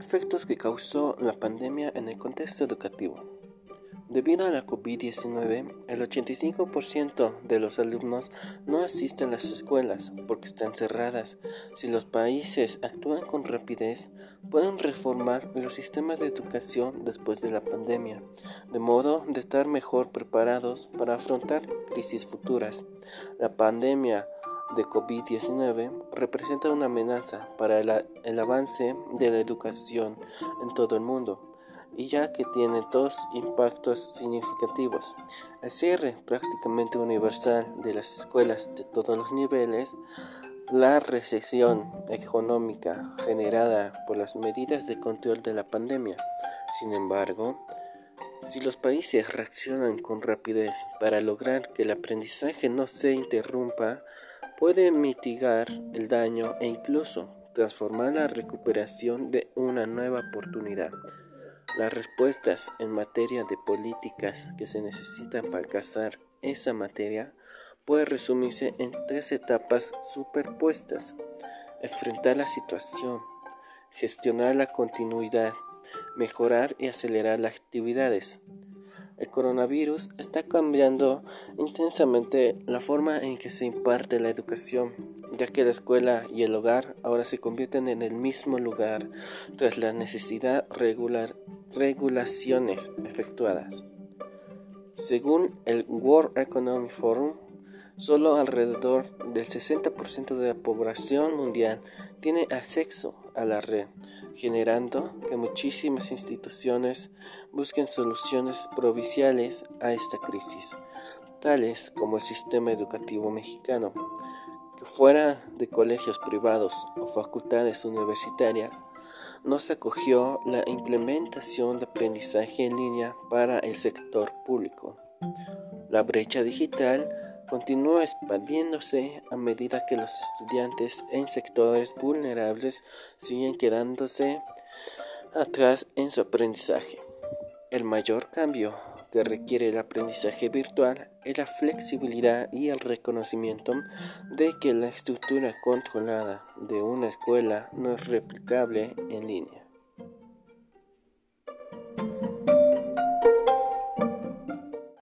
efectos que causó la pandemia en el contexto educativo. Debido a la COVID-19, el 85% de los alumnos no asisten a las escuelas porque están cerradas. Si los países actúan con rapidez, pueden reformar los sistemas de educación después de la pandemia, de modo de estar mejor preparados para afrontar crisis futuras. La pandemia de COVID-19 representa una amenaza para el, avance de la educación en todo el mundo y ya que tiene dos impactos significativos. El cierre prácticamente universal de las escuelas de todos los niveles, la recesión económica generada por las medidas de control de la pandemia. Sin embargo, si los países reaccionan con rapidez para lograr que el aprendizaje no se interrumpa, puede mitigar el daño e incluso transformar la recuperación de una nueva oportunidad. Las respuestas en materia de políticas que se necesitan para alcanzar esa materia puede resumirse en tres etapas superpuestas. Enfrentar la situación, gestionar la continuidad, mejorar y acelerar las actividades. El coronavirus está cambiando intensamente la forma en que se imparte la educación, ya que la escuela y el hogar ahora se convierten en el mismo lugar tras la necesidad regular regulaciones efectuadas. Según el World Economic Forum, solo alrededor del 60% de la población mundial tiene acceso a la red, generando que muchísimas instituciones busquen soluciones provinciales a esta crisis, tales como el sistema educativo mexicano, que fuera de colegios privados o facultades universitarias, no se acogió la implementación de aprendizaje en línea para el sector público. La brecha digital continúa expandiéndose a medida que los estudiantes en sectores vulnerables siguen quedándose atrás en su aprendizaje. El mayor cambio que requiere el aprendizaje virtual es la flexibilidad y el reconocimiento de que la estructura controlada de una escuela no es replicable en línea.